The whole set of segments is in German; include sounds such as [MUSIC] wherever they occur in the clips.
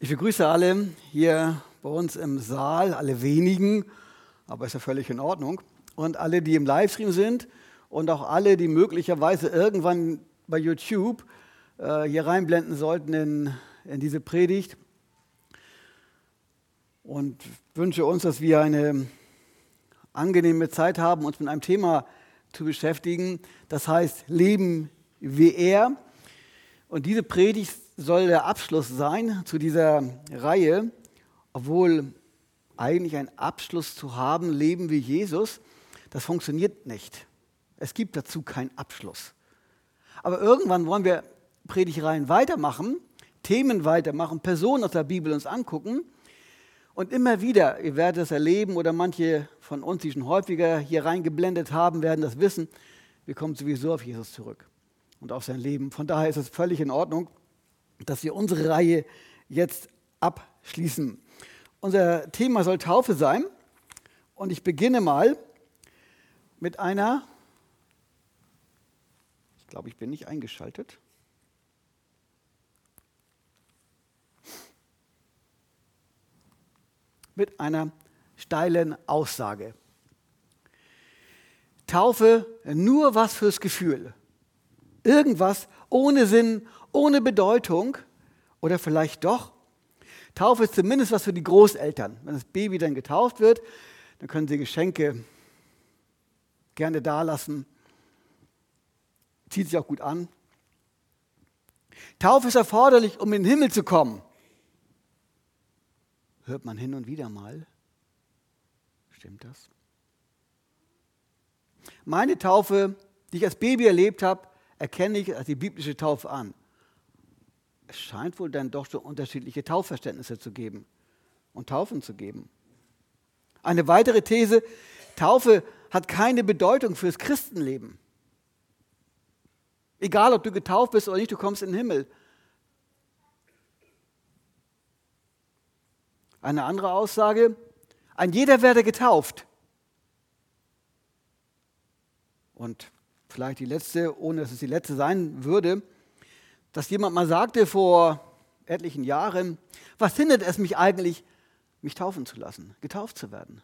Ich begrüße alle hier bei uns im Saal, alle wenigen, aber ist ja völlig in Ordnung. Und alle, die im Livestream sind und auch alle, die möglicherweise irgendwann bei YouTube äh, hier reinblenden sollten in, in diese Predigt. Und wünsche uns, dass wir eine angenehme Zeit haben, uns mit einem Thema zu beschäftigen. Das heißt Leben wie er. Und diese Predigt soll der Abschluss sein zu dieser Reihe, obwohl eigentlich ein Abschluss zu haben, Leben wie Jesus, das funktioniert nicht. Es gibt dazu keinen Abschluss. Aber irgendwann wollen wir Predigreihen weitermachen, Themen weitermachen, Personen aus der Bibel uns angucken. Und immer wieder, ihr werdet es erleben oder manche von uns, die schon häufiger hier reingeblendet haben, werden das wissen, wir kommen sowieso auf Jesus zurück und auf sein Leben. Von daher ist es völlig in Ordnung, dass wir unsere Reihe jetzt abschließen. Unser Thema soll Taufe sein und ich beginne mal mit einer, ich glaube, ich bin nicht eingeschaltet. Mit einer steilen Aussage. Taufe nur was fürs Gefühl. Irgendwas ohne Sinn, ohne Bedeutung oder vielleicht doch. Taufe ist zumindest was für die Großeltern. Wenn das Baby dann getauft wird, dann können sie Geschenke gerne dalassen. Zieht sich auch gut an. Taufe ist erforderlich, um in den Himmel zu kommen. Hört man hin und wieder mal. Stimmt das? Meine Taufe, die ich als Baby erlebt habe, erkenne ich als die biblische Taufe an. Es scheint wohl dann doch schon unterschiedliche Taufverständnisse zu geben und Taufen zu geben. Eine weitere These, Taufe hat keine Bedeutung fürs Christenleben. Egal, ob du getauft bist oder nicht, du kommst in den Himmel. Eine andere Aussage, ein jeder werde getauft. Und vielleicht die letzte, ohne dass es die letzte sein würde, dass jemand mal sagte vor etlichen Jahren, was hindert es mich eigentlich, mich taufen zu lassen, getauft zu werden?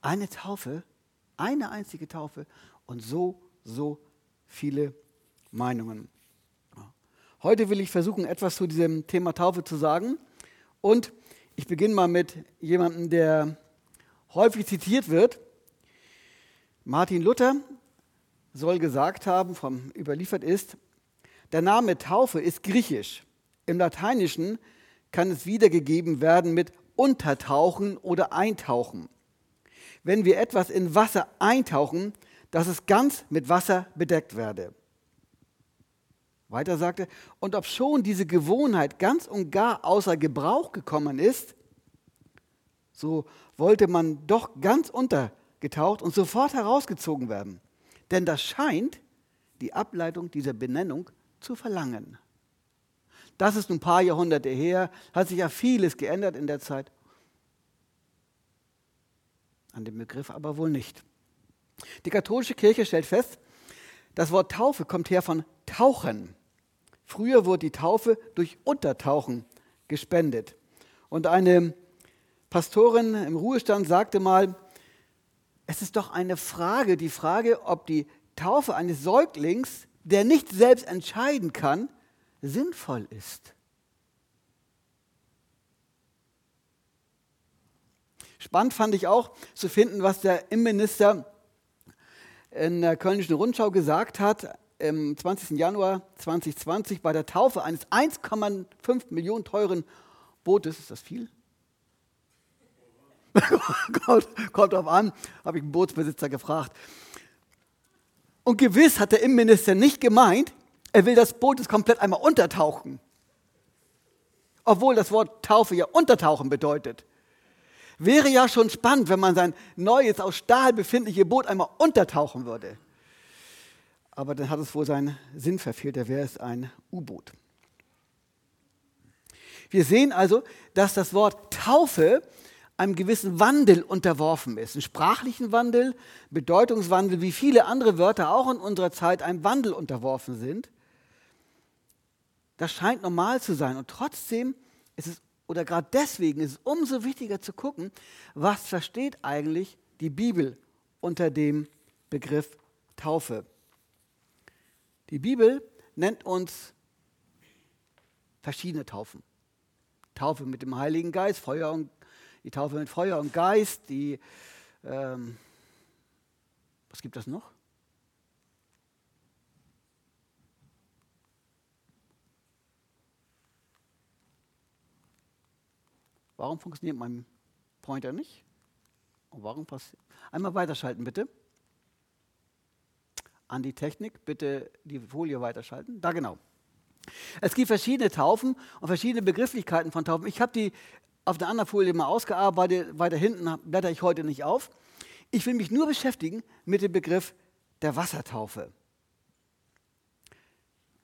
Eine Taufe, eine einzige Taufe und so, so viele Meinungen. Heute will ich versuchen, etwas zu diesem Thema Taufe zu sagen. Und ich beginne mal mit jemandem, der häufig zitiert wird, Martin Luther soll gesagt haben, vom überliefert ist, der Name Taufe ist griechisch. Im Lateinischen kann es wiedergegeben werden mit untertauchen oder eintauchen. Wenn wir etwas in Wasser eintauchen, dass es ganz mit Wasser bedeckt werde. Weiter sagte, und ob schon diese Gewohnheit ganz und gar außer Gebrauch gekommen ist, so wollte man doch ganz unter getaucht und sofort herausgezogen werden. Denn das scheint die Ableitung dieser Benennung zu verlangen. Das ist ein paar Jahrhunderte her, hat sich ja vieles geändert in der Zeit. An dem Begriff aber wohl nicht. Die katholische Kirche stellt fest, das Wort Taufe kommt her von Tauchen. Früher wurde die Taufe durch Untertauchen gespendet. Und eine Pastorin im Ruhestand sagte mal, es ist doch eine Frage, die Frage, ob die Taufe eines Säuglings, der nicht selbst entscheiden kann, sinnvoll ist. Spannend fand ich auch zu finden, was der Innenminister in der Kölnischen Rundschau gesagt hat am 20. Januar 2020 bei der Taufe eines 1,5 Millionen teuren Bootes. Ist das viel? [LAUGHS] kommt, kommt drauf an, habe ich einen Bootsbesitzer gefragt. Und gewiss hat der Innenminister nicht gemeint, er will das Boot jetzt komplett einmal untertauchen. Obwohl das Wort Taufe ja untertauchen bedeutet. Wäre ja schon spannend, wenn man sein neues aus Stahl befindliches Boot einmal untertauchen würde. Aber dann hat es wohl seinen Sinn verfehlt, da wäre es ein U-Boot. Wir sehen also, dass das Wort Taufe einem gewissen Wandel unterworfen ist. Einen sprachlichen Wandel, Bedeutungswandel, wie viele andere Wörter auch in unserer Zeit einem Wandel unterworfen sind. Das scheint normal zu sein. Und trotzdem ist es, oder gerade deswegen ist es umso wichtiger zu gucken, was versteht eigentlich die Bibel unter dem Begriff Taufe. Die Bibel nennt uns verschiedene Taufen. Taufe mit dem Heiligen Geist, Feuer und, die Taufe mit Feuer und Geist, die, ähm, was gibt das noch? Warum funktioniert mein Pointer nicht? Und warum passiert? Einmal weiterschalten, bitte. An die Technik, bitte die Folie weiterschalten. Da genau. Es gibt verschiedene Taufen und verschiedene Begrifflichkeiten von Taufen. Ich habe die auf der anderen Folie mal ausgearbeitet. Weiter hinten blätter ich heute nicht auf. Ich will mich nur beschäftigen mit dem Begriff der Wassertaufe.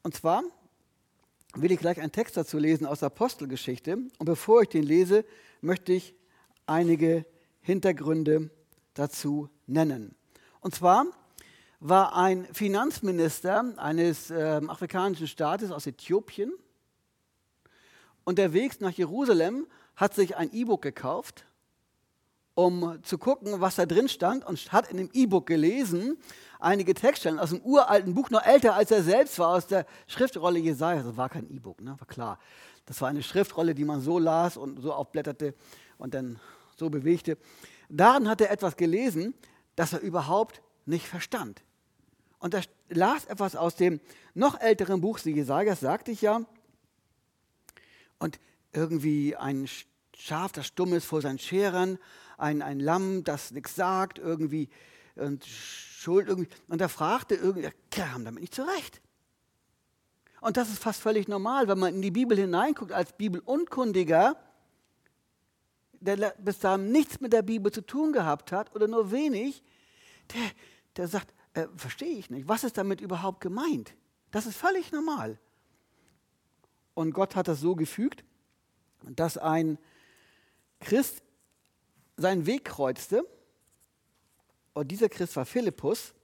Und zwar will ich gleich einen Text dazu lesen aus der Apostelgeschichte. Und bevor ich den lese, möchte ich einige Hintergründe dazu nennen. Und zwar war ein Finanzminister eines äh, afrikanischen Staates aus Äthiopien unterwegs nach Jerusalem, hat sich ein E-Book gekauft, um zu gucken, was da drin stand und hat in dem E-Book gelesen, einige Textstellen aus dem uralten Buch, noch älter als er selbst war, aus der Schriftrolle Jesaja. Das war kein E-Book, ne? war klar. Das war eine Schriftrolle, die man so las und so aufblätterte und dann so bewegte. Darin hat er etwas gelesen, das er überhaupt nicht verstand. Und er las etwas aus dem noch älteren Buch Jesaja, sagte ich ja. Und irgendwie ein Schaf, das stumm ist vor seinen Scherern, ein, ein Lamm, das nichts sagt, irgendwie und Schuld irgendwie. Und er fragte irgendwie, er kam damit nicht zurecht. Und das ist fast völlig normal, wenn man in die Bibel hineinguckt als Bibelunkundiger, der bis dahin nichts mit der Bibel zu tun gehabt hat oder nur wenig, der, der sagt, äh, verstehe ich nicht, was ist damit überhaupt gemeint? Das ist völlig normal. Und Gott hat das so gefügt, dass ein Christ seinen Weg kreuzte und dieser Christ war Philippus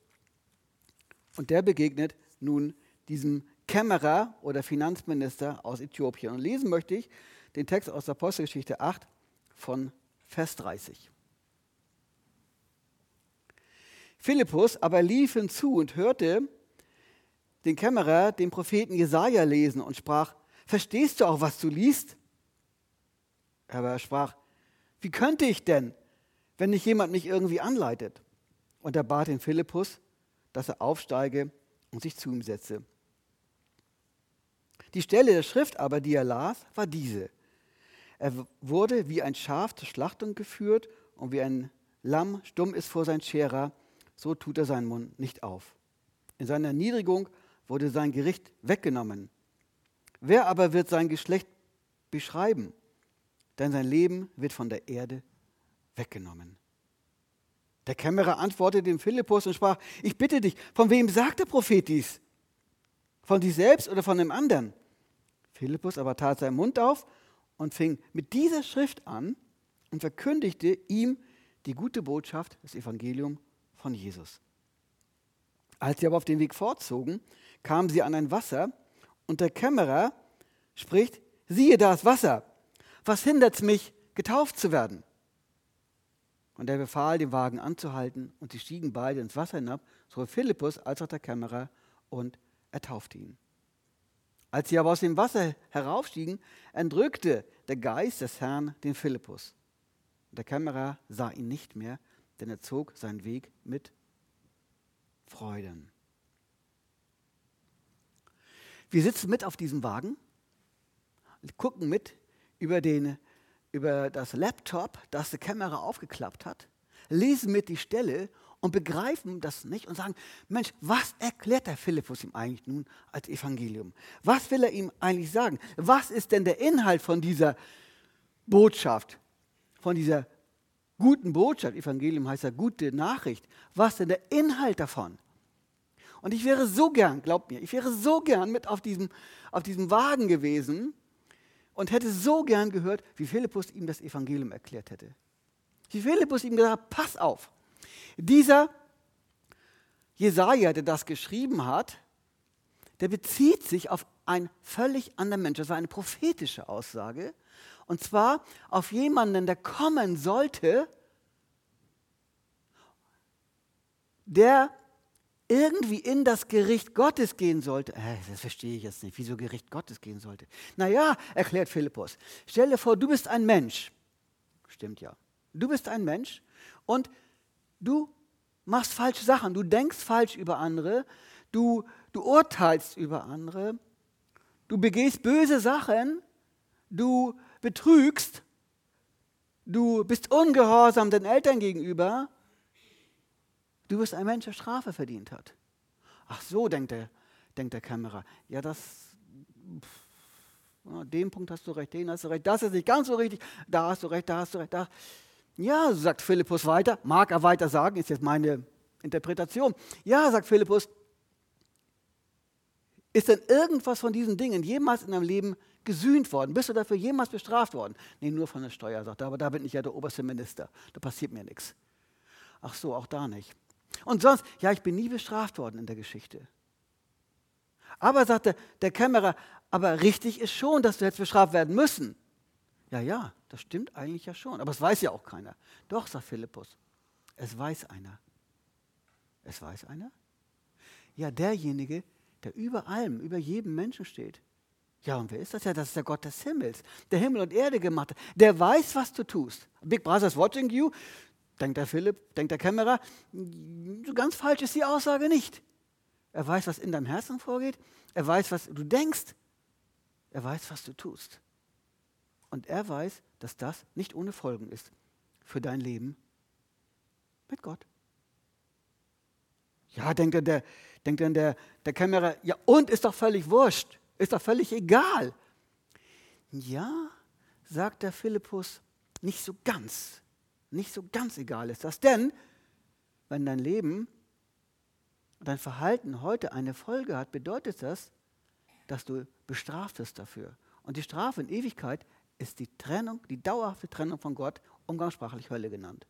und der begegnet nun diesem Kämmerer oder Finanzminister aus Äthiopien. Und lesen möchte ich den Text aus der Apostelgeschichte 8 von Vers 30. Philippus aber lief hinzu und hörte den Kämmerer den Propheten Jesaja lesen und sprach: Verstehst du auch, was du liest? Aber er sprach: Wie könnte ich denn, wenn nicht jemand mich irgendwie anleitet? Und er bat den Philippus, dass er aufsteige und sich zu ihm setze. Die Stelle der Schrift aber, die er las, war diese. Er wurde wie ein Schaf zur Schlachtung geführt und wie ein Lamm stumm ist vor sein Scherer, so tut er seinen Mund nicht auf. In seiner Erniedrigung wurde sein Gericht weggenommen. Wer aber wird sein Geschlecht beschreiben? Denn sein Leben wird von der Erde weggenommen. Der Kämmerer antwortete dem Philippus und sprach, ich bitte dich, von wem sagt der Prophet dies? Von sich selbst oder von einem anderen? Philippus aber tat seinen Mund auf und fing mit dieser Schrift an und verkündigte ihm die gute Botschaft, das Evangelium von Jesus. Als sie aber auf den Weg fortzogen, kamen sie an ein Wasser und der Kämmerer spricht, siehe das Wasser, was hindert es mich, getauft zu werden? Und er befahl, den Wagen anzuhalten und sie stiegen beide ins Wasser hinab, sowohl Philippus als auch der Kämmerer, und er taufte ihn. Als sie aber aus dem Wasser heraufstiegen, entrückte der Geist des Herrn den Philippus. Der Kämmerer sah ihn nicht mehr, denn er zog seinen Weg mit Freuden. Wir sitzen mit auf diesem Wagen, gucken mit über, den, über das Laptop, das die Kamera aufgeklappt hat, lesen mit die Stelle und begreifen das nicht und sagen, Mensch, was erklärt der Philippus ihm eigentlich nun als Evangelium? Was will er ihm eigentlich sagen? Was ist denn der Inhalt von dieser Botschaft, von dieser guten Botschaft, Evangelium heißt ja gute Nachricht, was denn der Inhalt davon? Und ich wäre so gern, glaubt mir, ich wäre so gern mit auf diesem, auf diesem Wagen gewesen und hätte so gern gehört, wie Philippus ihm das Evangelium erklärt hätte. Wie Philippus ihm gesagt hat, pass auf, dieser Jesaja, der das geschrieben hat, der bezieht sich auf einen völlig anderen Mensch. Das war eine prophetische Aussage. Und zwar auf jemanden, der kommen sollte, der irgendwie in das Gericht Gottes gehen sollte. Das verstehe ich jetzt nicht, wieso Gericht Gottes gehen sollte. Naja, erklärt Philippus, stell dir vor, du bist ein Mensch. Stimmt ja. Du bist ein Mensch und du machst falsche Sachen, du denkst falsch über andere, du, du urteilst über andere, du begehst böse Sachen, du betrügst, du bist ungehorsam den Eltern gegenüber, du bist ein Mensch, der Strafe verdient hat. Ach so, denkt der, denkt der Kämmerer. Ja, das, pff, den Punkt hast du recht, den hast du recht, das ist nicht ganz so richtig, da hast du recht, da hast du recht, da. Ja, sagt Philippus weiter, mag er weiter sagen, ist jetzt meine Interpretation. Ja, sagt Philippus, ist denn irgendwas von diesen Dingen jemals in deinem Leben gesühnt worden? Bist du dafür jemals bestraft worden? Nee, nur von der Steuer, sagt er, aber da bin ich ja der oberste Minister. Da passiert mir nichts. Ach so, auch da nicht. Und sonst, ja, ich bin nie bestraft worden in der Geschichte. Aber, sagte der Kämmerer, aber richtig ist schon, dass du jetzt bestraft werden müssen. Ja, ja, das stimmt eigentlich ja schon. Aber es weiß ja auch keiner. Doch, sagt Philippus, es weiß einer. Es weiß einer? Ja, derjenige, der über allem, über jedem Menschen steht. Ja, und wer ist das? Ja, das ist der Gott des Himmels, der Himmel und Erde gemacht hat. Der weiß, was du tust. Big Brother's watching you, denkt der Philipp, denkt der Kämmerer. So ganz falsch ist die Aussage nicht. Er weiß, was in deinem Herzen vorgeht. Er weiß, was du denkst. Er weiß, was du tust. Und er weiß, dass das nicht ohne Folgen ist für dein Leben mit Gott. Ja, denkt dann der, denkt dann der, der Kämmerer, ja und ist doch völlig wurscht, ist doch völlig egal. Ja, sagt der Philippus, nicht so ganz, nicht so ganz egal ist das. Denn wenn dein Leben, dein Verhalten heute eine Folge hat, bedeutet das, dass du bestraft wirst dafür. Und die Strafe in Ewigkeit ist die Trennung, die dauerhafte Trennung von Gott, umgangssprachlich Hölle genannt.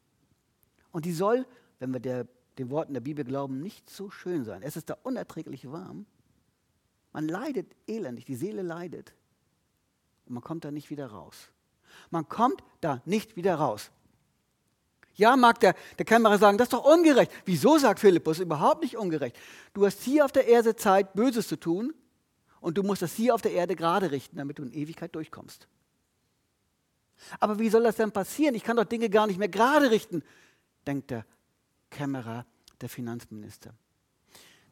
Und die soll, wenn wir der den Worten der Bibel glauben, nicht so schön sein. Es ist da unerträglich warm. Man leidet elendig, die Seele leidet. Und man kommt da nicht wieder raus. Man kommt da nicht wieder raus. Ja, mag der, der Kämmerer sagen, das ist doch ungerecht. Wieso, sagt Philippus, überhaupt nicht ungerecht. Du hast hier auf der Erde Zeit, Böses zu tun und du musst das hier auf der Erde gerade richten, damit du in Ewigkeit durchkommst. Aber wie soll das denn passieren? Ich kann doch Dinge gar nicht mehr gerade richten, denkt der Kämmerer, der Finanzminister.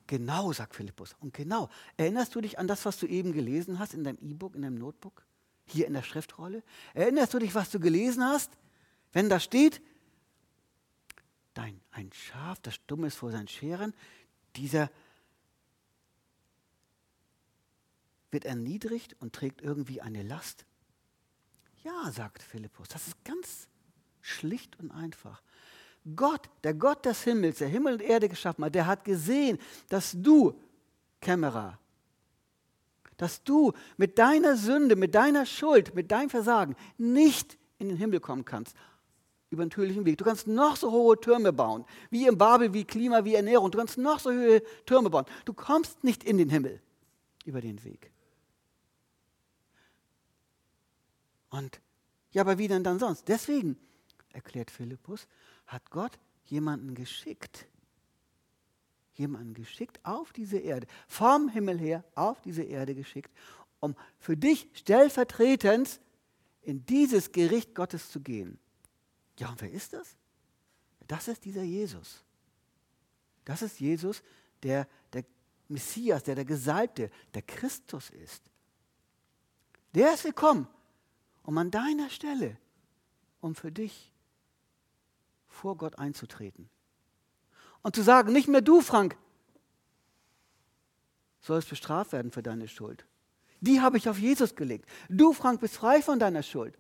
Genau, sagt Philippus. Und genau. Erinnerst du dich an das, was du eben gelesen hast in deinem E-Book, in deinem Notebook? Hier in der Schriftrolle? Erinnerst du dich, was du gelesen hast? Wenn da steht, dein, ein Schaf, das stumm ist vor seinen Scheren, dieser wird erniedrigt und trägt irgendwie eine Last? Ja, sagt Philippus, das ist ganz schlicht und einfach. Gott, der Gott des Himmels, der Himmel und Erde geschaffen hat, der hat gesehen, dass du, Kämmerer, dass du mit deiner Sünde, mit deiner Schuld, mit deinem Versagen nicht in den Himmel kommen kannst. Über einen natürlichen Weg. Du kannst noch so hohe Türme bauen, wie im Babel, wie Klima, wie Ernährung. Du kannst noch so hohe Türme bauen. Du kommst nicht in den Himmel über den Weg. Und ja, aber wie denn dann sonst? Deswegen, erklärt Philippus, hat Gott jemanden geschickt. Jemanden geschickt auf diese Erde, vom Himmel her auf diese Erde geschickt, um für dich stellvertretend in dieses Gericht Gottes zu gehen. Ja, und wer ist das? Das ist dieser Jesus. Das ist Jesus, der der Messias, der der Gesalbte, der Christus ist. Der ist gekommen, um an deiner Stelle, um für dich vor Gott einzutreten. Und zu sagen, nicht mehr du, Frank, sollst bestraft werden für deine Schuld. Die habe ich auf Jesus gelegt. Du, Frank, bist frei von deiner Schuld.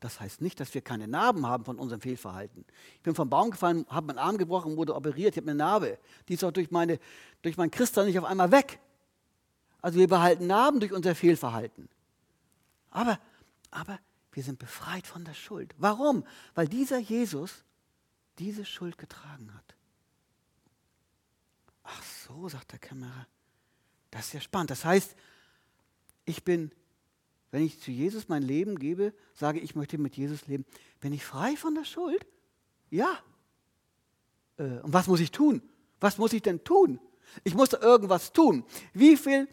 Das heißt nicht, dass wir keine Narben haben von unserem Fehlverhalten. Ich bin vom Baum gefallen, habe meinen Arm gebrochen, wurde operiert, ich habe eine Narbe. Die ist auch durch, meine, durch mein Christsein nicht auf einmal weg. Also wir behalten Narben durch unser Fehlverhalten. Aber, aber wir sind befreit von der Schuld. Warum? Weil dieser Jesus diese Schuld getragen hat. Ach so. sagt der Kämmerer. Das ist ja spannend. Das heißt, ich bin, wenn ich zu Jesus mein Leben gebe, sage, ich möchte mit Jesus leben, bin ich frei von der Schuld? Ja. Äh, und was muss ich tun? Was muss ich denn tun? Ich musste irgendwas tun. Wie viel,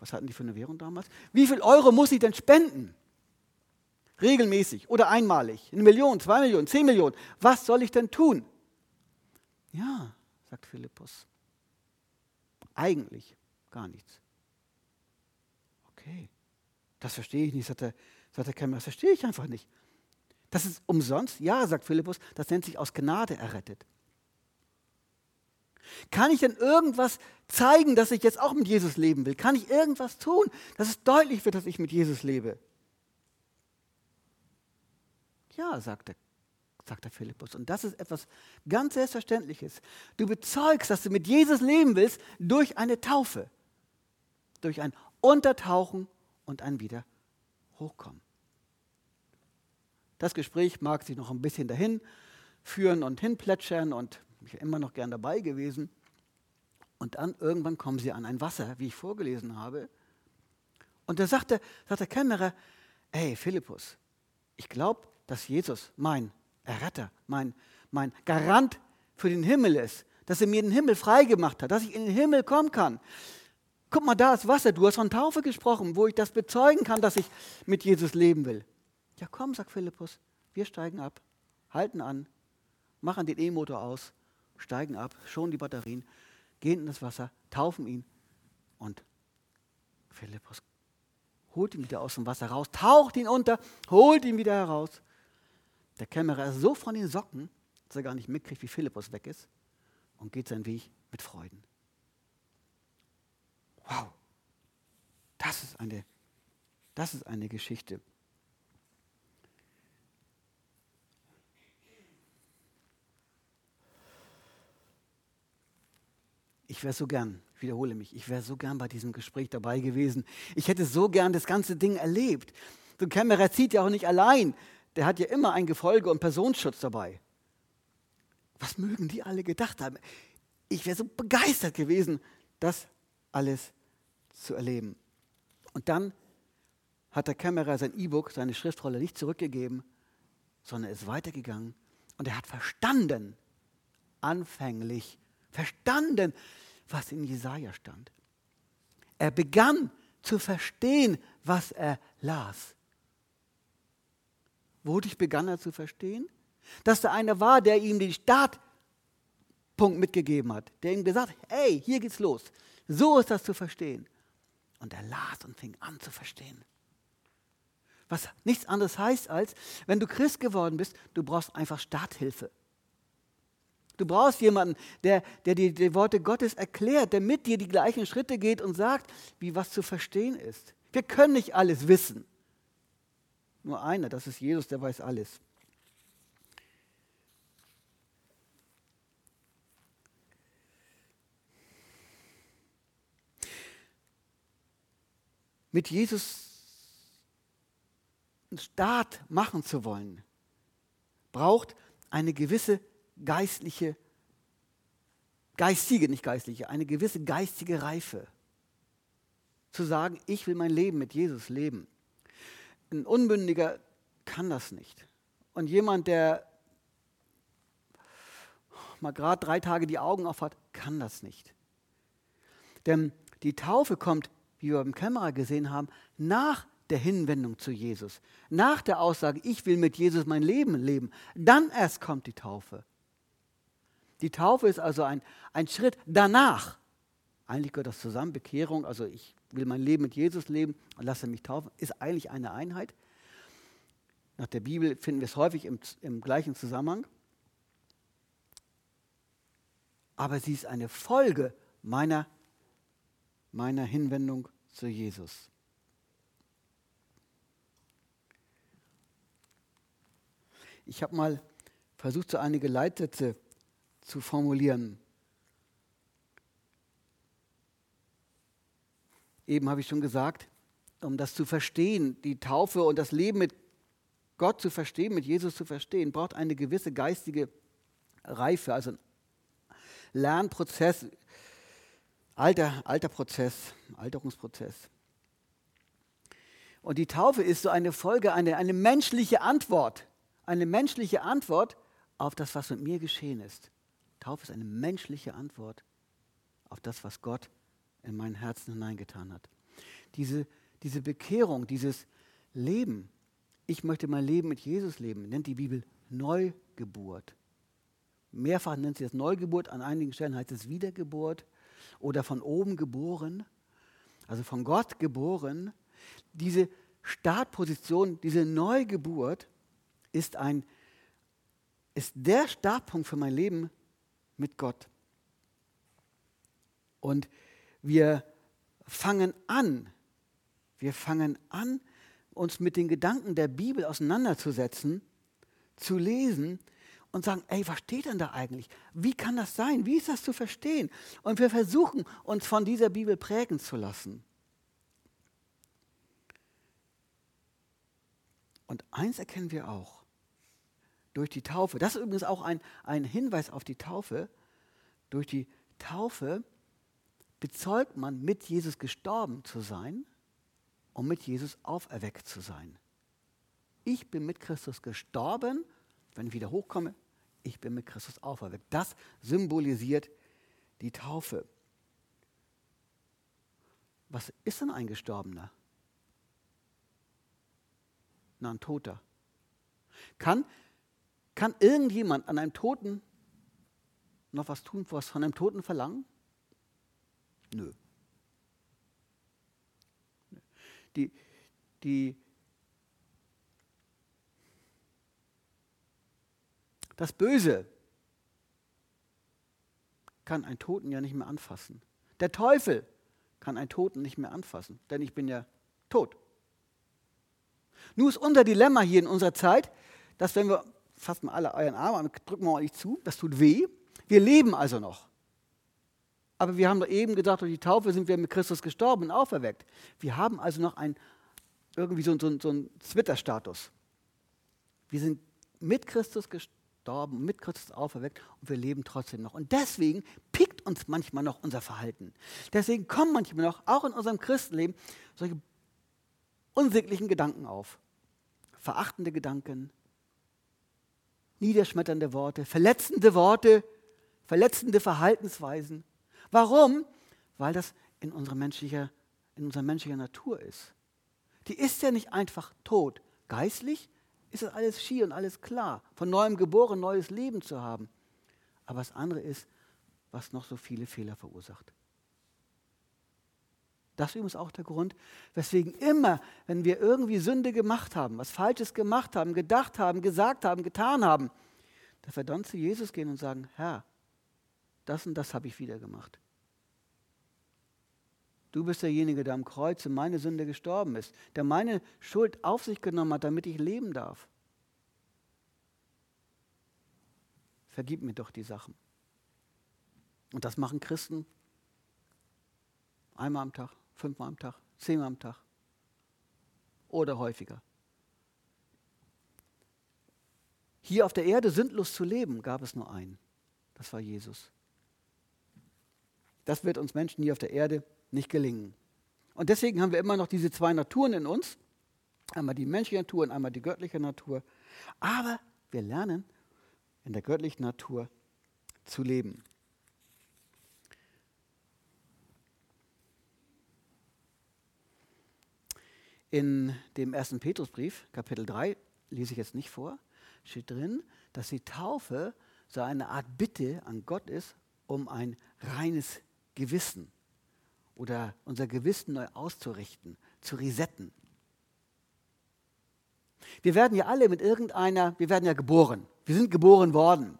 was hatten die für eine Währung damals? Wie viel Euro muss ich denn spenden? Regelmäßig oder einmalig? Eine Million, zwei Millionen, zehn Millionen. Was soll ich denn tun? Ja, sagt Philippus. Eigentlich gar nichts. Okay, das verstehe ich nicht, sagt der, sagt der Kämmerer. Das verstehe ich einfach nicht. Das ist umsonst? Ja, sagt Philippus, das nennt sich aus Gnade errettet. Kann ich denn irgendwas zeigen, dass ich jetzt auch mit Jesus leben will? Kann ich irgendwas tun, dass es deutlich wird, dass ich mit Jesus lebe? Ja, sagt der, sagt der Philippus. Und das ist etwas ganz Selbstverständliches. Du bezeugst, dass du mit Jesus leben willst, durch eine Taufe. Durch ein Untertauchen und ein Wieder hochkommen. Das Gespräch mag sich noch ein bisschen dahin führen und hinplätschern und ich bin immer noch gern dabei gewesen. Und dann irgendwann kommen sie an ein Wasser, wie ich vorgelesen habe. Und da sagt der, sagt der Kämmerer, hey Philippus, ich glaube, dass Jesus mein Erretter, mein, mein Garant für den Himmel ist, dass er mir den Himmel freigemacht hat, dass ich in den Himmel kommen kann. Guck mal, da ist Wasser. Du hast von Taufe gesprochen, wo ich das bezeugen kann, dass ich mit Jesus leben will. Ja, komm, sagt Philippus, wir steigen ab, halten an, machen den E-Motor aus. Steigen ab, schonen die Batterien, gehen in das Wasser, taufen ihn. Und Philippus holt ihn wieder aus dem Wasser raus, taucht ihn unter, holt ihn wieder heraus. Der Kämmerer ist so von den Socken, dass er gar nicht mitkriegt, wie Philippus weg ist. Und geht seinen Weg mit Freuden. Wow, das ist eine, das ist eine Geschichte. ich wäre so gern, ich wiederhole mich, ich wäre so gern bei diesem Gespräch dabei gewesen. Ich hätte so gern das ganze Ding erlebt. So ein Kämmerer zieht ja auch nicht allein. Der hat ja immer ein Gefolge und Personenschutz dabei. Was mögen die alle gedacht haben? Ich wäre so begeistert gewesen, das alles zu erleben. Und dann hat der Kämmerer sein E-Book, seine Schriftrolle nicht zurückgegeben, sondern ist weitergegangen und er hat verstanden, anfänglich verstanden, was in Jesaja stand. Er begann zu verstehen, was er las. Wodurch begann er zu verstehen? Dass da einer war, der ihm den Startpunkt mitgegeben hat, der ihm gesagt hat, hey, hier geht's los. So ist das zu verstehen. Und er las und fing an zu verstehen. Was nichts anderes heißt als, wenn du Christ geworden bist, du brauchst einfach Starthilfe. Du brauchst jemanden, der, der dir die Worte Gottes erklärt, der mit dir die gleichen Schritte geht und sagt, wie was zu verstehen ist. Wir können nicht alles wissen. Nur einer, das ist Jesus, der weiß alles. Mit Jesus einen Start machen zu wollen, braucht eine gewisse geistliche, geistige, nicht geistliche, eine gewisse geistige Reife. Zu sagen, ich will mein Leben mit Jesus leben. Ein Unmündiger kann das nicht. Und jemand, der mal gerade drei Tage die Augen auf hat, kann das nicht. Denn die Taufe kommt, wie wir beim Kämmerer gesehen haben, nach der Hinwendung zu Jesus. Nach der Aussage, ich will mit Jesus mein Leben leben. Dann erst kommt die Taufe. Die Taufe ist also ein, ein Schritt danach. Eigentlich gehört das zusammen, Bekehrung, also ich will mein Leben mit Jesus leben und lasse mich taufen, ist eigentlich eine Einheit. Nach der Bibel finden wir es häufig im, im gleichen Zusammenhang. Aber sie ist eine Folge meiner, meiner Hinwendung zu Jesus. Ich habe mal versucht, so einige Leitsätze zu formulieren. Eben habe ich schon gesagt, um das zu verstehen, die Taufe und das Leben mit Gott zu verstehen, mit Jesus zu verstehen, braucht eine gewisse geistige Reife, also Lernprozess, alter, alter Prozess, Alterungsprozess. Und die Taufe ist so eine Folge, eine, eine menschliche Antwort, eine menschliche Antwort auf das, was mit mir geschehen ist. Taufe ist eine menschliche Antwort auf das, was Gott in mein Herzen hineingetan hat. Diese, diese Bekehrung, dieses Leben, ich möchte mein Leben mit Jesus leben, nennt die Bibel Neugeburt. Mehrfach nennt sie das Neugeburt, an einigen Stellen heißt es Wiedergeburt oder von oben geboren, also von Gott geboren. Diese Startposition, diese Neugeburt ist, ein, ist der Startpunkt für mein Leben mit Gott. Und wir fangen an, wir fangen an, uns mit den Gedanken der Bibel auseinanderzusetzen, zu lesen und sagen, ey, was steht denn da eigentlich? Wie kann das sein? Wie ist das zu verstehen? Und wir versuchen, uns von dieser Bibel prägen zu lassen. Und eins erkennen wir auch, durch die Taufe, das ist übrigens auch ein, ein Hinweis auf die Taufe, durch die Taufe bezeugt man, mit Jesus gestorben zu sein um mit Jesus auferweckt zu sein. Ich bin mit Christus gestorben, wenn ich wieder hochkomme, ich bin mit Christus auferweckt. Das symbolisiert die Taufe. Was ist denn ein Gestorbener? Na, ein Toter. Kann, kann irgendjemand an einem Toten noch was tun, was von einem Toten verlangen? Nö. Die, die, das Böse kann einen Toten ja nicht mehr anfassen. Der Teufel kann einen Toten nicht mehr anfassen, denn ich bin ja tot. Nun ist unser Dilemma hier in unserer Zeit, dass wenn wir, fassen wir alle euren Arm an, drücken wir euch zu, das tut weh. Wir leben also noch. Aber wir haben doch eben gesagt, durch die Taufe sind wir mit Christus gestorben und auferweckt. Wir haben also noch ein, irgendwie so, so, so einen Twitter-Status. Wir sind mit Christus gestorben, mit Christus auferweckt und wir leben trotzdem noch. Und deswegen pickt uns manchmal noch unser Verhalten. Deswegen kommen manchmal noch, auch in unserem Christenleben, solche unsäglichen Gedanken auf. Verachtende Gedanken, niederschmetternde Worte, verletzende Worte, verletzende Verhaltensweisen. Warum? Weil das in unserer, menschlicher, in unserer menschlicher Natur ist. Die ist ja nicht einfach tot. Geistlich ist das alles schier und alles klar. Von neuem geboren, neues Leben zu haben. Aber das andere ist, was noch so viele Fehler verursacht. Das ist übrigens auch der Grund, weswegen immer, wenn wir irgendwie Sünde gemacht haben, was Falsches gemacht haben, gedacht haben, gesagt haben, getan haben, dass wir dann zu Jesus gehen und sagen, Herr, das und das habe ich wieder gemacht. Du bist derjenige, der am Kreuz in meine Sünde gestorben ist, der meine Schuld auf sich genommen hat, damit ich leben darf. Vergib mir doch die Sachen. Und das machen Christen einmal am Tag, fünfmal am Tag, zehnmal am Tag oder häufiger. Hier auf der Erde sündlos zu leben, gab es nur einen. Das war Jesus. Das wird uns Menschen hier auf der Erde nicht gelingen. Und deswegen haben wir immer noch diese zwei Naturen in uns. Einmal die menschliche Natur und einmal die göttliche Natur. Aber wir lernen in der göttlichen Natur zu leben. In dem ersten Petrusbrief, Kapitel 3, lese ich jetzt nicht vor, steht drin, dass die Taufe so eine Art Bitte an Gott ist um ein reines Gewissen oder unser Gewissen neu auszurichten, zu resetten. Wir werden ja alle mit irgendeiner, wir werden ja geboren. Wir sind geboren worden.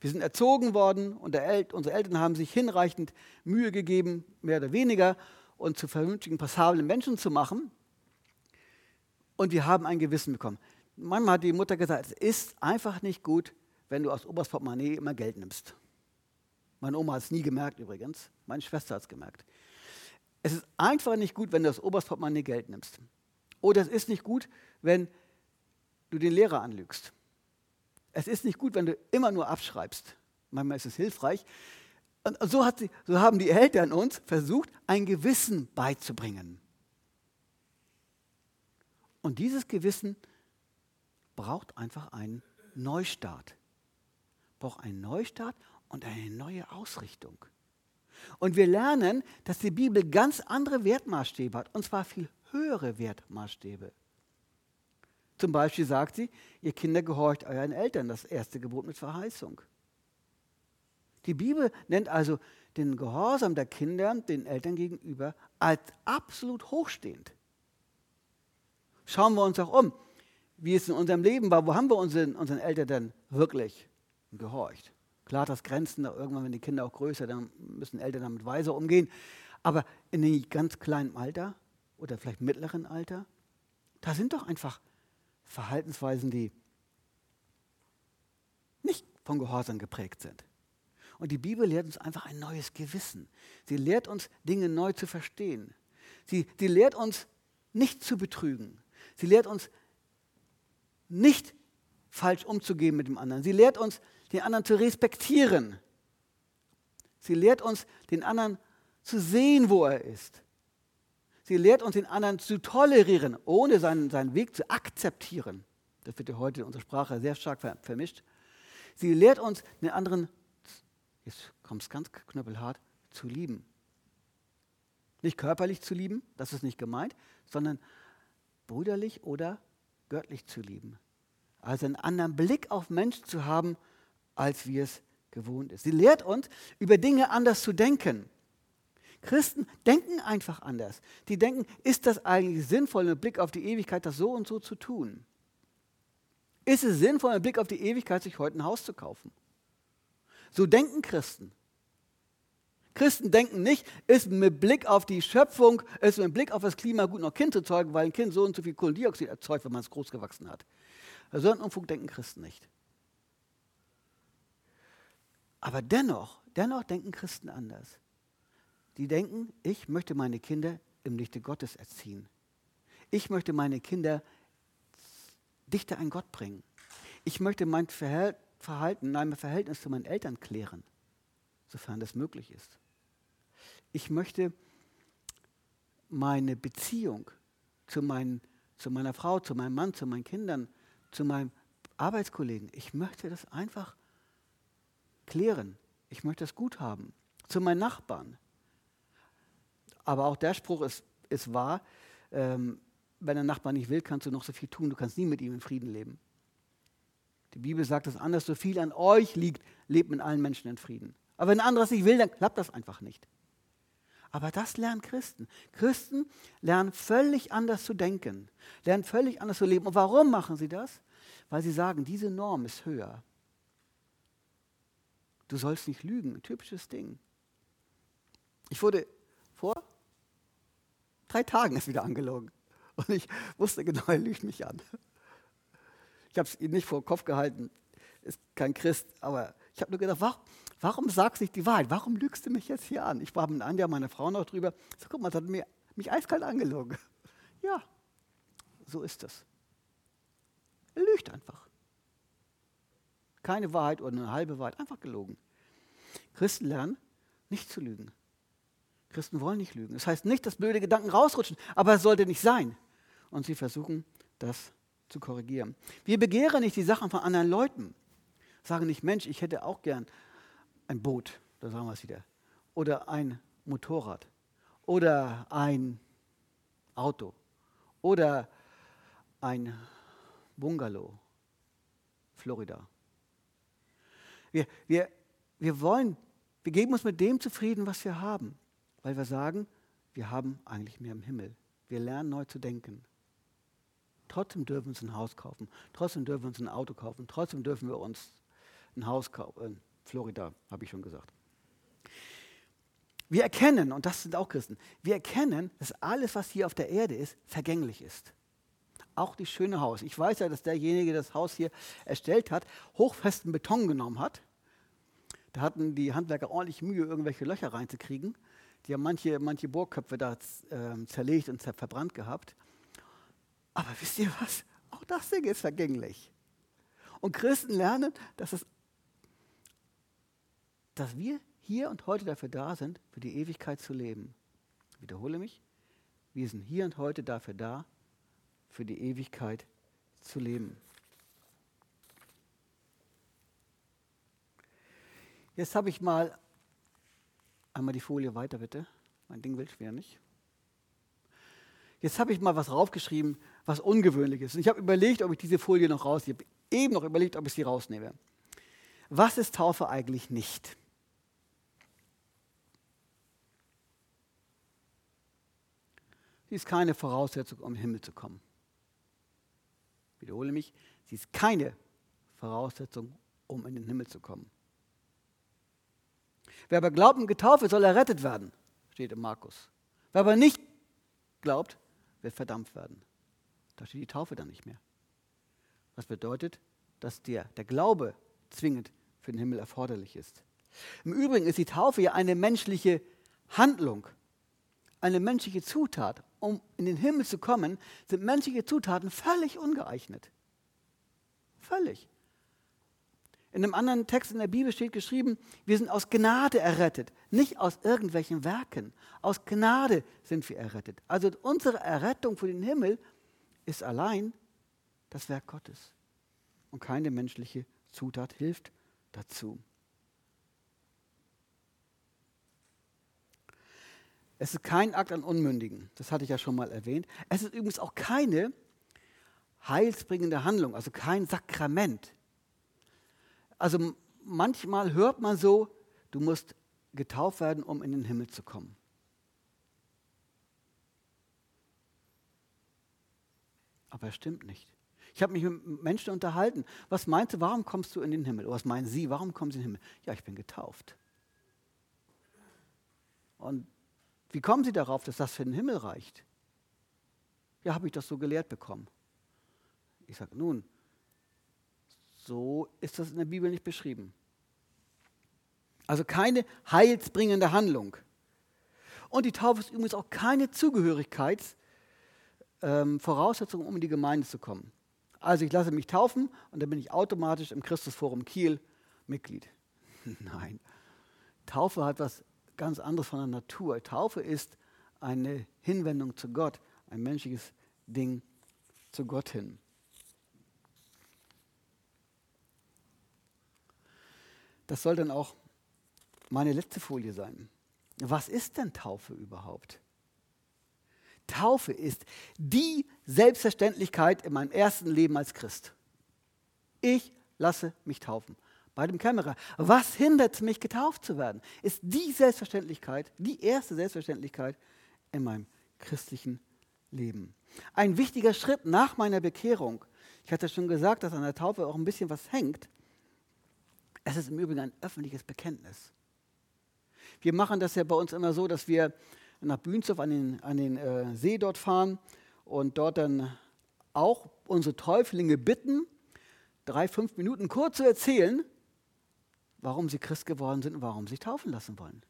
Wir sind erzogen worden und El unsere Eltern haben sich hinreichend Mühe gegeben, mehr oder weniger, uns zu vernünftigen, passablen Menschen zu machen. Und wir haben ein Gewissen bekommen. Manchmal hat die Mutter gesagt, es ist einfach nicht gut, wenn du aus Oberstportemonnaie immer Geld nimmst. Meine Oma hat es nie gemerkt übrigens. Meine Schwester hat es gemerkt. Es ist einfach nicht gut, wenn du das Oberstportemonnaie Geld nimmst. Oder es ist nicht gut, wenn du den Lehrer anlügst. Es ist nicht gut, wenn du immer nur abschreibst. Manchmal ist es hilfreich. Und so, sie, so haben die Eltern uns versucht, ein Gewissen beizubringen. Und dieses Gewissen braucht einfach einen Neustart. Braucht einen Neustart und eine neue Ausrichtung. Und wir lernen, dass die Bibel ganz andere Wertmaßstäbe hat, und zwar viel höhere Wertmaßstäbe. Zum Beispiel sagt sie, ihr Kinder gehorcht euren Eltern, das erste Gebot mit Verheißung. Die Bibel nennt also den Gehorsam der Kinder den Eltern gegenüber als absolut hochstehend. Schauen wir uns auch um, wie es in unserem Leben war. Wo haben wir unseren, unseren Eltern denn wirklich gehorcht? Klar das Grenzen, irgendwann, wenn die Kinder auch größer, dann müssen Eltern damit weiser umgehen. Aber in einem ganz kleinen Alter oder vielleicht mittleren Alter, da sind doch einfach Verhaltensweisen, die nicht von Gehorsam geprägt sind. Und die Bibel lehrt uns einfach ein neues Gewissen. Sie lehrt uns, Dinge neu zu verstehen. Sie, sie lehrt uns, nicht zu betrügen. Sie lehrt uns, nicht falsch umzugehen mit dem anderen. Sie lehrt uns, den anderen zu respektieren. Sie lehrt uns, den anderen zu sehen, wo er ist. Sie lehrt uns, den anderen zu tolerieren, ohne seinen, seinen Weg zu akzeptieren. Das wird ja heute in unserer Sprache sehr stark vermischt. Sie lehrt uns, den anderen, jetzt kommt es ganz knüppelhart, zu lieben. Nicht körperlich zu lieben, das ist nicht gemeint, sondern brüderlich oder göttlich zu lieben. Also einen anderen Blick auf Menschen zu haben, als wir es gewohnt ist. Sie lehrt uns, über Dinge anders zu denken. Christen denken einfach anders. Die denken, ist das eigentlich sinnvoll, mit Blick auf die Ewigkeit das so und so zu tun? Ist es sinnvoll, mit Blick auf die Ewigkeit sich heute ein Haus zu kaufen? So denken Christen. Christen denken nicht, ist mit Blick auf die Schöpfung, ist mit Blick auf das Klima gut noch Kind zu zeugen, weil ein Kind so und so viel Kohlendioxid erzeugt, wenn man es groß gewachsen hat. So einen Unfug denken Christen nicht. Aber dennoch, dennoch denken Christen anders. Die denken, ich möchte meine Kinder im Lichte Gottes erziehen. Ich möchte meine Kinder dichter an Gott bringen. Ich möchte mein Verhalten, mein Verhältnis zu meinen Eltern klären, sofern das möglich ist. Ich möchte meine Beziehung zu, mein, zu meiner Frau, zu meinem Mann, zu meinen Kindern, zu meinem Arbeitskollegen, ich möchte das einfach klären. Ich möchte das gut haben. Zu meinen Nachbarn. Aber auch der Spruch ist, ist wahr. Ähm, wenn der Nachbar nicht will, kannst du noch so viel tun. Du kannst nie mit ihm in Frieden leben. Die Bibel sagt es anders, so viel an euch liegt, lebt mit allen Menschen in Frieden. Aber wenn ein anderer nicht will, dann klappt das einfach nicht. Aber das lernen Christen. Christen lernen völlig anders zu denken, lernen völlig anders zu leben. Und warum machen sie das? Weil sie sagen, diese Norm ist höher. Du sollst nicht lügen, typisches Ding. Ich wurde vor drei Tagen erst wieder angelogen. Und ich wusste genau, er lügt mich an. Ich habe es ihm nicht vor den Kopf gehalten, ist kein Christ, aber ich habe nur gedacht, warum, warum sagst du nicht die Wahrheit? Warum lügst du mich jetzt hier an? Ich war mit Anja, meiner Frau, noch drüber. So, guck mal, das hat mir, mich eiskalt angelogen. Ja, so ist das. Er lügt einfach. Keine Wahrheit oder eine halbe Wahrheit, einfach gelogen. Christen lernen, nicht zu lügen. Christen wollen nicht lügen. Das heißt nicht, dass blöde Gedanken rausrutschen, aber es sollte nicht sein. Und sie versuchen, das zu korrigieren. Wir begehren nicht die Sachen von anderen Leuten. Sagen nicht, Mensch, ich hätte auch gern ein Boot, da sagen wir es wieder, oder ein Motorrad, oder ein Auto, oder ein Bungalow, Florida. Wir, wir, wir wollen, wir geben uns mit dem zufrieden, was wir haben, weil wir sagen, wir haben eigentlich mehr im Himmel. Wir lernen neu zu denken. Trotzdem dürfen wir uns ein Haus kaufen, trotzdem dürfen wir uns ein Auto kaufen, trotzdem dürfen wir uns ein Haus kaufen. Florida, habe ich schon gesagt. Wir erkennen, und das sind auch Christen, wir erkennen, dass alles, was hier auf der Erde ist, vergänglich ist. Auch das schöne Haus. Ich weiß ja, dass derjenige, der das Haus hier erstellt hat, hochfesten Beton genommen hat da hatten die Handwerker ordentlich Mühe, irgendwelche Löcher reinzukriegen. Die haben manche, manche Bohrköpfe da äh, zerlegt und verbrannt gehabt. Aber wisst ihr was? Auch das Ding ist vergänglich. Und Christen lernen, dass, es, dass wir hier und heute dafür da sind, für die Ewigkeit zu leben. Ich wiederhole mich, wir sind hier und heute dafür da, für die Ewigkeit zu leben. Jetzt habe ich mal einmal die Folie weiter, bitte. Mein Ding will schwer nicht. Jetzt habe ich mal was raufgeschrieben, was ungewöhnlich ist. Und ich habe überlegt, ob ich diese Folie noch rausnehme. Ich habe eben noch überlegt, ob ich sie rausnehme. Was ist Taufe eigentlich nicht? Sie ist keine Voraussetzung, um in den Himmel zu kommen. Wiederhole mich, sie ist keine Voraussetzung, um in den Himmel zu kommen. Wer aber glaubt und getauft wird, soll errettet werden, steht in Markus. Wer aber nicht glaubt, wird verdammt werden. Da steht die Taufe dann nicht mehr. Was bedeutet, dass der, der Glaube zwingend für den Himmel erforderlich ist. Im Übrigen ist die Taufe ja eine menschliche Handlung, eine menschliche Zutat. Um in den Himmel zu kommen, sind menschliche Zutaten völlig ungeeignet. Völlig. In einem anderen Text in der Bibel steht geschrieben, wir sind aus Gnade errettet, nicht aus irgendwelchen Werken. Aus Gnade sind wir errettet. Also unsere Errettung für den Himmel ist allein das Werk Gottes. Und keine menschliche Zutat hilft dazu. Es ist kein Akt an Unmündigen, das hatte ich ja schon mal erwähnt. Es ist übrigens auch keine heilsbringende Handlung, also kein Sakrament. Also manchmal hört man so, du musst getauft werden, um in den Himmel zu kommen. Aber es stimmt nicht. Ich habe mich mit Menschen unterhalten. Was meinst du, warum kommst du in den Himmel? Oder was meinen sie, warum kommen sie in den Himmel? Ja, ich bin getauft. Und wie kommen sie darauf, dass das für den Himmel reicht? Ja, habe ich das so gelehrt bekommen. Ich sage, nun, so ist das in der Bibel nicht beschrieben. Also keine heilsbringende Handlung. Und die Taufe ist übrigens auch keine Zugehörigkeitsvoraussetzung, ähm, um in die Gemeinde zu kommen. Also ich lasse mich taufen und dann bin ich automatisch im Christusforum Kiel Mitglied. [LAUGHS] Nein. Taufe hat was ganz anderes von der Natur. Taufe ist eine Hinwendung zu Gott, ein menschliches Ding zu Gott hin. Das soll dann auch meine letzte Folie sein. Was ist denn Taufe überhaupt? Taufe ist die Selbstverständlichkeit in meinem ersten Leben als Christ. Ich lasse mich taufen. Bei dem Kämmerer. Was hindert mich, getauft zu werden? Ist die Selbstverständlichkeit, die erste Selbstverständlichkeit in meinem christlichen Leben. Ein wichtiger Schritt nach meiner Bekehrung. Ich hatte schon gesagt, dass an der Taufe auch ein bisschen was hängt. Es ist im Übrigen ein öffentliches Bekenntnis. Wir machen das ja bei uns immer so, dass wir nach Bünsdorf an den, an den äh, See dort fahren und dort dann auch unsere Täuflinge bitten, drei, fünf Minuten kurz zu erzählen, warum sie Christ geworden sind und warum sie sich taufen lassen wollen.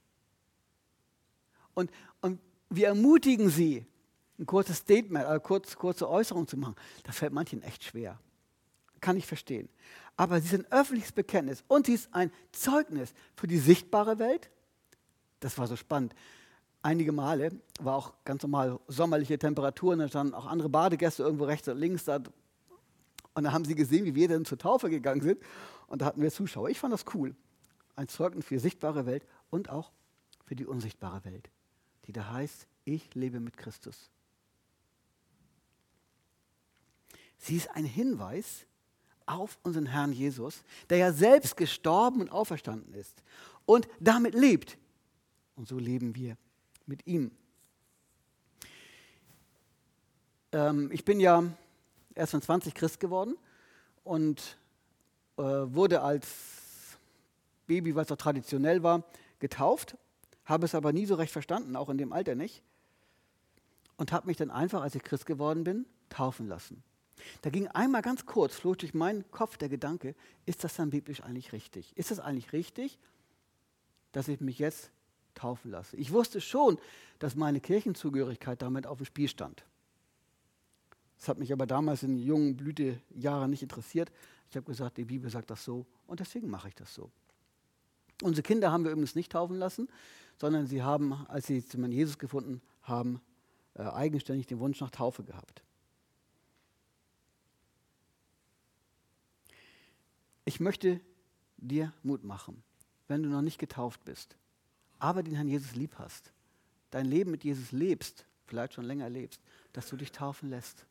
Und, und wir ermutigen sie, ein kurzes Statement, eine äh, kurz, kurze Äußerung zu machen. Das fällt manchen echt schwer. Kann ich verstehen. Aber sie ist ein öffentliches Bekenntnis und sie ist ein Zeugnis für die sichtbare Welt. Das war so spannend. Einige Male war auch ganz normal sommerliche Temperaturen, da standen auch andere Badegäste irgendwo rechts und links da. Und da haben sie gesehen, wie wir dann zur Taufe gegangen sind. Und da hatten wir Zuschauer. Ich fand das cool ein Zeugnis für sichtbare Welt und auch für die unsichtbare Welt, die da heißt, ich lebe mit Christus. Sie ist ein Hinweis auf unseren Herrn Jesus, der ja selbst gestorben und auferstanden ist und damit lebt. Und so leben wir mit ihm. Ähm, ich bin ja erst von 20 Christ geworden und äh, wurde als Baby, was auch traditionell war, getauft, habe es aber nie so recht verstanden, auch in dem Alter nicht. Und habe mich dann einfach, als ich Christ geworden bin, taufen lassen. Da ging einmal ganz kurz, flog durch meinen Kopf der Gedanke, ist das dann biblisch eigentlich richtig? Ist es eigentlich richtig, dass ich mich jetzt taufen lasse? Ich wusste schon, dass meine Kirchenzugehörigkeit damit auf dem Spiel stand. Das hat mich aber damals in jungen Blütejahren nicht interessiert. Ich habe gesagt, die Bibel sagt das so und deswegen mache ich das so. Unsere Kinder haben wir übrigens nicht taufen lassen, sondern sie haben, als sie zum Jesus gefunden haben, äh, eigenständig den Wunsch nach Taufe gehabt. Ich möchte dir Mut machen, wenn du noch nicht getauft bist, aber den Herrn Jesus lieb hast, dein Leben mit Jesus lebst, vielleicht schon länger lebst, dass du dich taufen lässt.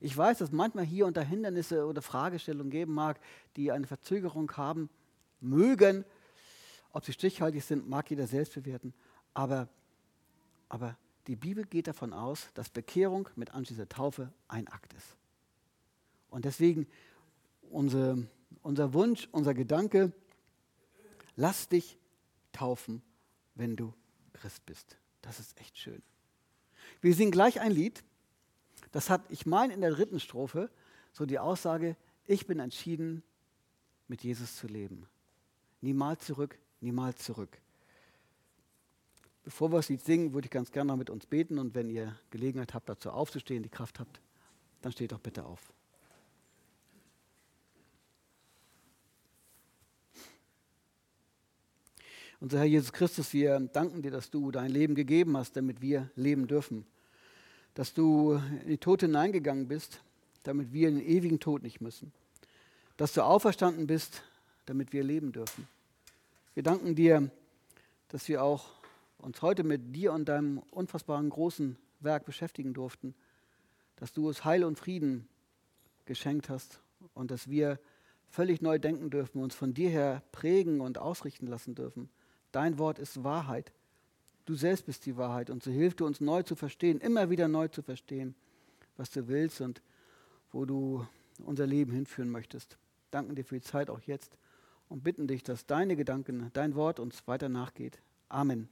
Ich weiß, dass manchmal hier unter Hindernisse oder Fragestellungen geben mag, die eine Verzögerung haben mögen. Ob sie stichhaltig sind, mag jeder selbst bewerten. Aber, aber die Bibel geht davon aus, dass Bekehrung mit anschließender Taufe ein Akt ist. Und deswegen unsere, unser Wunsch, unser Gedanke, lass dich taufen, wenn du Christ bist. Das ist echt schön. Wir singen gleich ein Lied. Das hat, ich meine, in der dritten Strophe so die Aussage, ich bin entschieden, mit Jesus zu leben. Niemals zurück, niemals zurück. Bevor wir das Lied singen, würde ich ganz gerne noch mit uns beten und wenn ihr Gelegenheit habt, dazu aufzustehen, die Kraft habt, dann steht doch bitte auf. Unser Herr Jesus Christus, wir danken dir, dass du dein Leben gegeben hast, damit wir leben dürfen. Dass du in die Tod hineingegangen bist, damit wir in den ewigen Tod nicht müssen. Dass du auferstanden bist, damit wir leben dürfen. Wir danken dir, dass wir auch uns heute mit dir und deinem unfassbaren großen Werk beschäftigen durften, dass du uns Heil und Frieden geschenkt hast und dass wir völlig neu denken dürfen, uns von dir her prägen und ausrichten lassen dürfen. Dein Wort ist Wahrheit. Du selbst bist die Wahrheit und so hilf du uns neu zu verstehen, immer wieder neu zu verstehen, was du willst und wo du unser Leben hinführen möchtest. Danken dir für die Zeit auch jetzt und bitten dich, dass deine Gedanken, dein Wort uns weiter nachgeht. Amen.